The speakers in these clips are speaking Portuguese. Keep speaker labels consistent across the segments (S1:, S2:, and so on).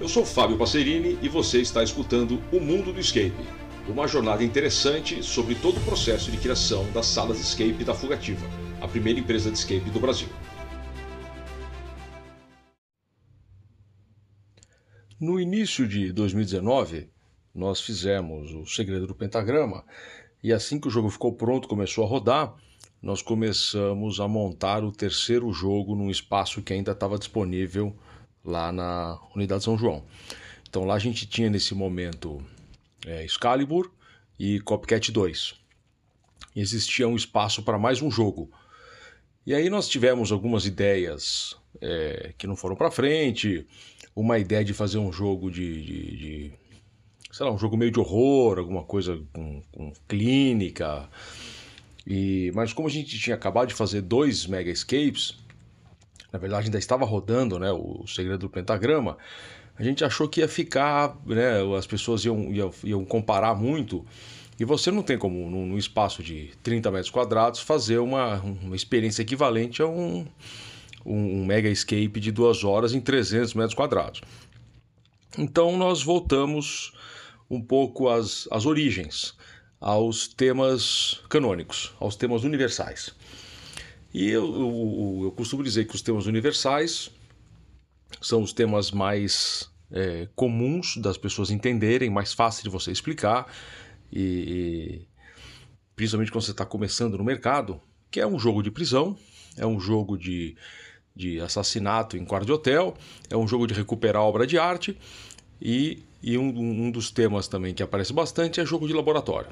S1: Eu sou Fábio Passerini e você está escutando O Mundo do Escape, uma jornada interessante sobre todo o processo de criação das salas escape da Fugativa, a primeira empresa de escape do Brasil. No início de 2019, nós fizemos o Segredo do Pentagrama e assim que o jogo ficou pronto, começou a rodar, nós começamos a montar o terceiro jogo num espaço que ainda estava disponível lá na Unidade São João. Então lá a gente tinha nesse momento é, Excalibur e Copycat 2. E existia um espaço para mais um jogo. E aí nós tivemos algumas ideias é, que não foram para frente, uma ideia de fazer um jogo de, de, de, sei lá, um jogo meio de horror, alguma coisa com, com clínica, e, mas como a gente tinha acabado de fazer dois Mega Escapes, na verdade ainda estava rodando né, o Segredo do Pentagrama, a gente achou que ia ficar, né, as pessoas iam, iam, iam comparar muito, e você não tem como, num, espaço de 30 metros quadrados, fazer uma, uma experiência equivalente a um, um, um Mega Escape de duas horas em 300 metros quadrados. Então nós voltamos um pouco às, às origens aos temas canônicos, aos temas universais. E eu, eu, eu costumo dizer que os temas universais são os temas mais é, comuns das pessoas entenderem, mais fácil de você explicar, e, e principalmente quando você está começando no mercado, que é um jogo de prisão, é um jogo de, de assassinato em quarto de hotel, é um jogo de recuperar obra de arte e, e um, um dos temas também que aparece bastante é jogo de laboratório.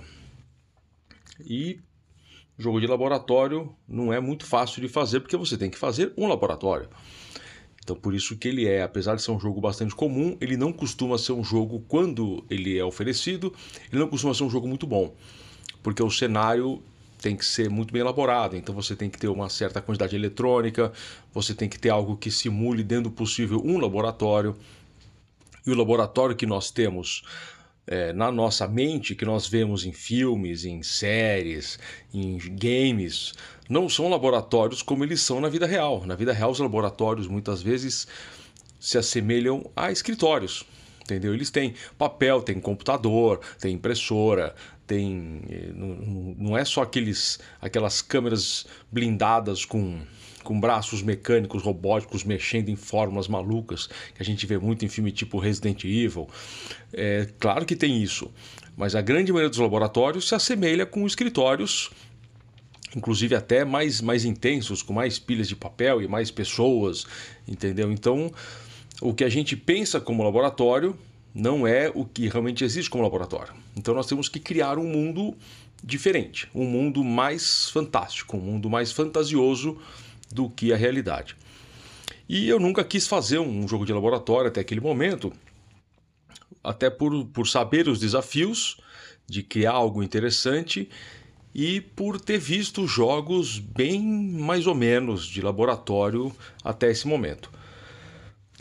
S1: E jogo de laboratório não é muito fácil de fazer porque você tem que fazer um laboratório. Então por isso que ele é, apesar de ser um jogo bastante comum, ele não costuma ser um jogo quando ele é oferecido, ele não costuma ser um jogo muito bom, porque o cenário tem que ser muito bem elaborado, então você tem que ter uma certa quantidade eletrônica, você tem que ter algo que simule dentro do possível um laboratório. E o laboratório que nós temos é, na nossa mente, que nós vemos em filmes, em séries, em games, não são laboratórios como eles são na vida real. Na vida real, os laboratórios muitas vezes se assemelham a escritórios. Entendeu? Eles têm papel, tem computador, tem impressora, tem. Eh, não é só aqueles, aquelas câmeras blindadas com com braços mecânicos robóticos mexendo em fórmulas malucas, que a gente vê muito em filme tipo Resident Evil. É claro que tem isso, mas a grande maioria dos laboratórios se assemelha com escritórios inclusive até mais, mais intensos, com mais pilhas de papel e mais pessoas, entendeu? Então, o que a gente pensa como laboratório não é o que realmente existe como laboratório. Então, nós temos que criar um mundo diferente, um mundo mais fantástico, um mundo mais fantasioso do que a realidade. E eu nunca quis fazer um jogo de laboratório até aquele momento, até por, por saber os desafios de criar algo interessante e por ter visto jogos bem mais ou menos de laboratório até esse momento.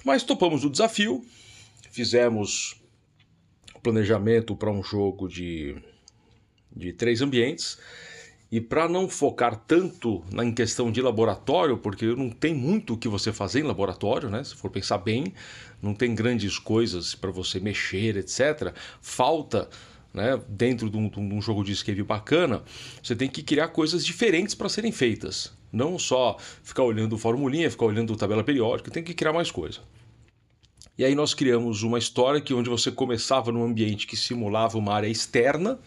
S1: Mas topamos o desafio, fizemos planejamento para um jogo de, de três ambientes e para não focar tanto na questão de laboratório, porque não tem muito o que você fazer em laboratório, né? Se for pensar bem, não tem grandes coisas para você mexer, etc. Falta, né? Dentro de um, de um jogo de escape bacana, você tem que criar coisas diferentes para serem feitas. Não só ficar olhando formulinha, ficar olhando tabela periódica, tem que criar mais coisa. E aí nós criamos uma história que onde você começava num ambiente que simulava uma área externa,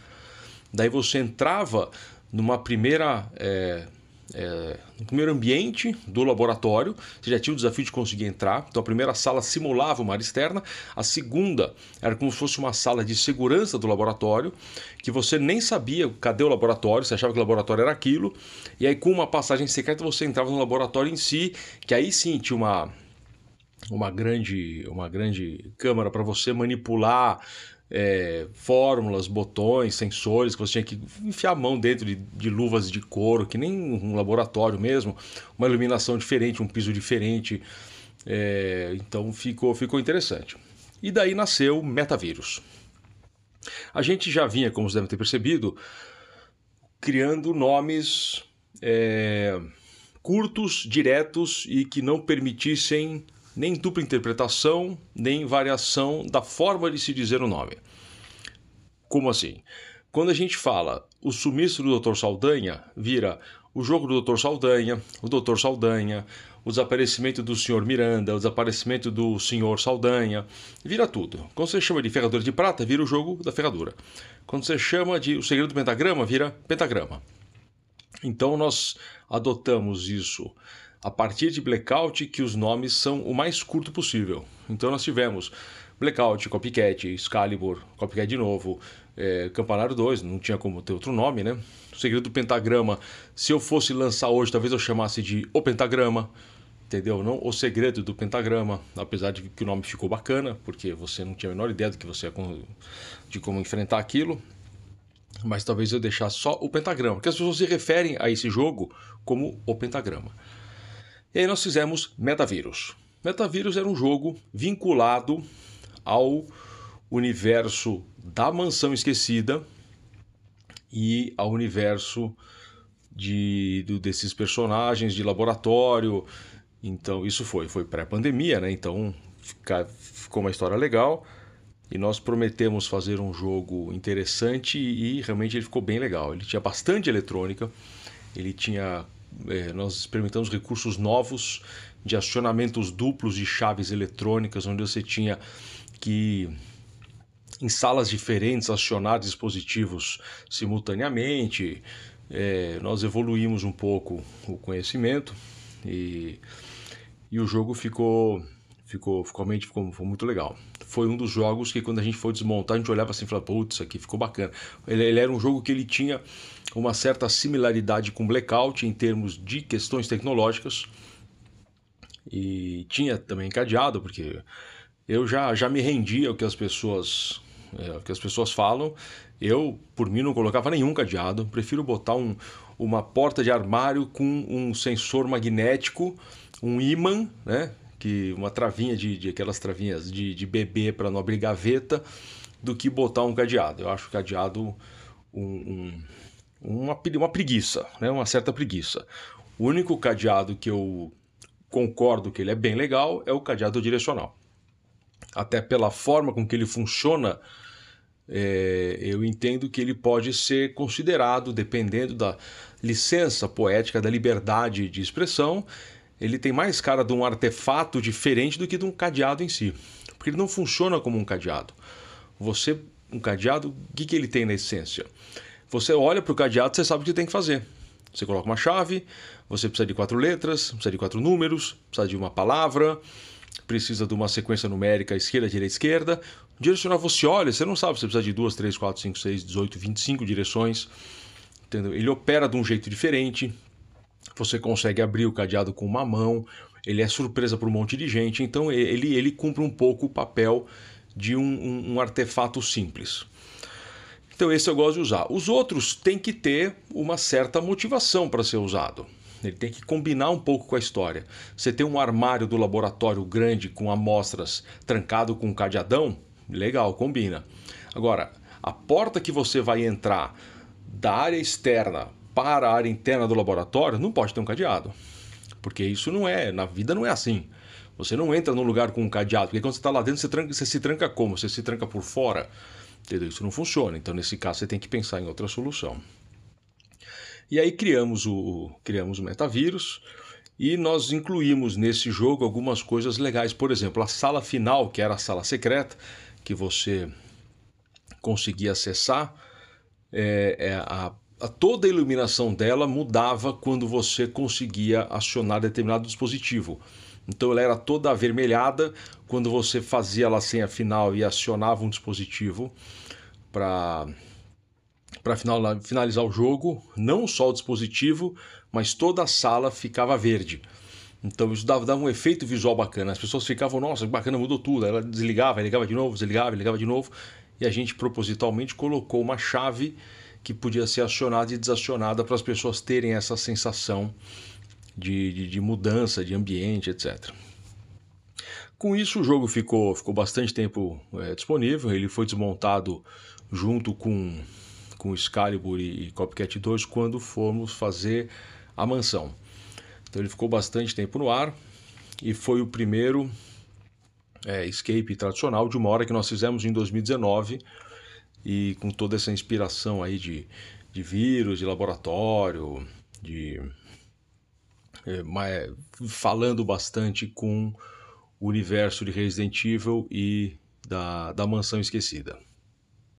S1: daí você entrava numa primeira. É, é, no primeiro ambiente do laboratório, você já tinha o desafio de conseguir entrar. Então a primeira sala simulava uma área externa, a segunda era como se fosse uma sala de segurança do laboratório, que você nem sabia cadê o laboratório, você achava que o laboratório era aquilo, e aí com uma passagem secreta você entrava no laboratório em si, que aí sim tinha uma uma grande uma grande câmara para você manipular é, fórmulas, botões, sensores, que você tinha que enfiar a mão dentro de, de, luvas de couro, que nem um laboratório mesmo, uma iluminação diferente, um piso diferente. É, então ficou, ficou interessante. E daí nasceu Metavírus. A gente já vinha, como vocês devem ter percebido, criando nomes é, curtos, diretos e que não permitissem nem dupla interpretação, nem variação da forma de se dizer o nome. Como assim? Quando a gente fala o sumiço do Dr. Saldanha, vira o jogo do Dr. Saldanha, o Dr. Saldanha, o desaparecimento do Sr. Miranda, o desaparecimento do Sr. Saldanha, vira tudo. Quando você chama de ferradura de prata, vira o jogo da ferradura. Quando você chama de o segredo do pentagrama, vira pentagrama. Então nós adotamos isso a partir de Blackout, que os nomes são o mais curto possível. Então nós tivemos Blackout, Copycat, Excalibur, Copycat de novo, é, Campanário 2, não tinha como ter outro nome, né? O Segredo do Pentagrama, se eu fosse lançar hoje, talvez eu chamasse de O Pentagrama, entendeu? Não O Segredo do Pentagrama, apesar de que o nome ficou bacana, porque você não tinha a menor ideia do que você de como enfrentar aquilo. Mas talvez eu deixasse só o pentagrama, porque as pessoas se referem a esse jogo como o pentagrama. E aí nós fizemos Metavírus. Metavírus era um jogo vinculado ao universo da Mansão Esquecida e ao universo de, desses personagens de laboratório. Então, isso foi, foi pré-pandemia, né? Então, fica, ficou uma história legal. E nós prometemos fazer um jogo interessante e realmente ele ficou bem legal. Ele tinha bastante eletrônica, ele tinha. É, nós experimentamos recursos novos de acionamentos duplos de chaves eletrônicas, onde você tinha que em salas diferentes acionar dispositivos simultaneamente. É, nós evoluímos um pouco o conhecimento e, e o jogo ficou ficou ficou, ficou, ficou muito legal. Foi um dos jogos que quando a gente foi desmontar a gente olhava assim e falava, putz, isso aqui ficou bacana. Ele, ele era um jogo que ele tinha uma certa similaridade com Blackout em termos de questões tecnológicas e tinha também cadeado porque eu já, já me rendia ao que as pessoas é, que as pessoas falam. Eu, por mim, não colocava nenhum cadeado. Prefiro botar um, uma porta de armário com um sensor magnético, um imã, né? Que uma travinha de, de aquelas travinhas de, de bebê para não abrir gaveta, do que botar um cadeado. Eu acho o cadeado um, um, uma, uma preguiça, né? Uma certa preguiça. O único cadeado que eu concordo que ele é bem legal é o cadeado direcional até pela forma com que ele funciona, é, eu entendo que ele pode ser considerado, dependendo da licença poética, da liberdade de expressão, ele tem mais cara de um artefato diferente do que de um cadeado em si. Porque ele não funciona como um cadeado. Você, um cadeado, o que, que ele tem na essência? Você olha para o cadeado, você sabe o que tem que fazer. Você coloca uma chave, você precisa de quatro letras, precisa de quatro números, precisa de uma palavra, precisa de uma sequência numérica esquerda, direita, esquerda. Direcionar você olha, você não sabe se precisa de 2, 3, 4, 5, 6, 18, 25 direções. Entendeu? Ele opera de um jeito diferente. Você consegue abrir o cadeado com uma mão. Ele é surpresa para um monte de gente. Então ele, ele cumpre um pouco o papel de um, um, um artefato simples. Então esse eu gosto de usar. Os outros têm que ter uma certa motivação para ser usado. Ele tem que combinar um pouco com a história. Você tem um armário do laboratório grande com amostras trancado com um cadeadão, legal, combina. Agora, a porta que você vai entrar da área externa para a área interna do laboratório não pode ter um cadeado. Porque isso não é, na vida não é assim. Você não entra num lugar com um cadeado, porque quando você está lá dentro, você, tranca, você se tranca como? Você se tranca por fora. Entendeu? Isso não funciona. Então, nesse caso, você tem que pensar em outra solução. E aí criamos o, criamos o metavírus e nós incluímos nesse jogo algumas coisas legais. Por exemplo, a sala final, que era a sala secreta, que você conseguia acessar, é, é a, toda a iluminação dela mudava quando você conseguia acionar determinado dispositivo. Então ela era toda avermelhada quando você fazia a senha final e acionava um dispositivo para para finalizar o jogo, não só o dispositivo, mas toda a sala ficava verde. Então isso dava, dava, um efeito visual bacana. As pessoas ficavam, nossa, que bacana, mudou tudo. Ela desligava, ligava de novo, desligava, ligava de novo. E a gente propositalmente colocou uma chave que podia ser acionada e desacionada para as pessoas terem essa sensação de, de, de mudança de ambiente, etc. Com isso, o jogo ficou, ficou bastante tempo é, disponível. Ele foi desmontado junto com com Excalibur e Copycat 2 quando fomos fazer a mansão. Então ele ficou bastante tempo no ar e foi o primeiro é, escape tradicional de uma hora que nós fizemos em 2019 e com toda essa inspiração aí de, de vírus, de laboratório, de é, mas, falando bastante com o universo de Resident Evil e da, da Mansão Esquecida.